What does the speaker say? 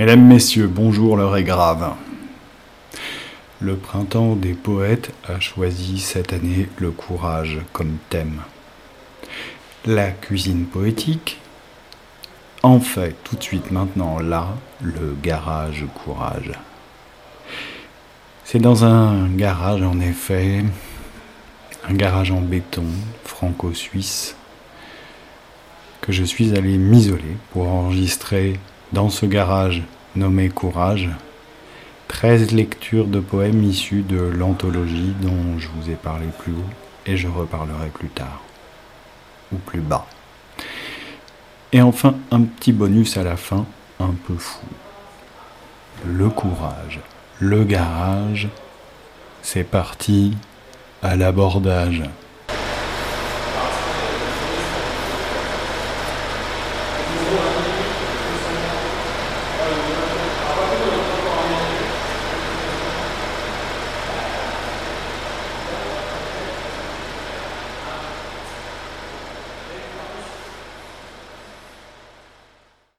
Mesdames, Messieurs, bonjour, l'heure est grave. Le printemps des poètes a choisi cette année le courage comme thème. La cuisine poétique en fait tout de suite maintenant là le garage courage. C'est dans un garage en effet, un garage en béton franco-suisse, que je suis allé m'isoler pour enregistrer dans ce garage nommé Courage 13 lectures de poèmes issus de l'anthologie dont je vous ai parlé plus haut et je reparlerai plus tard ou plus bas. Et enfin un petit bonus à la fin un peu fou. Le courage, le garage, c'est parti à l'abordage.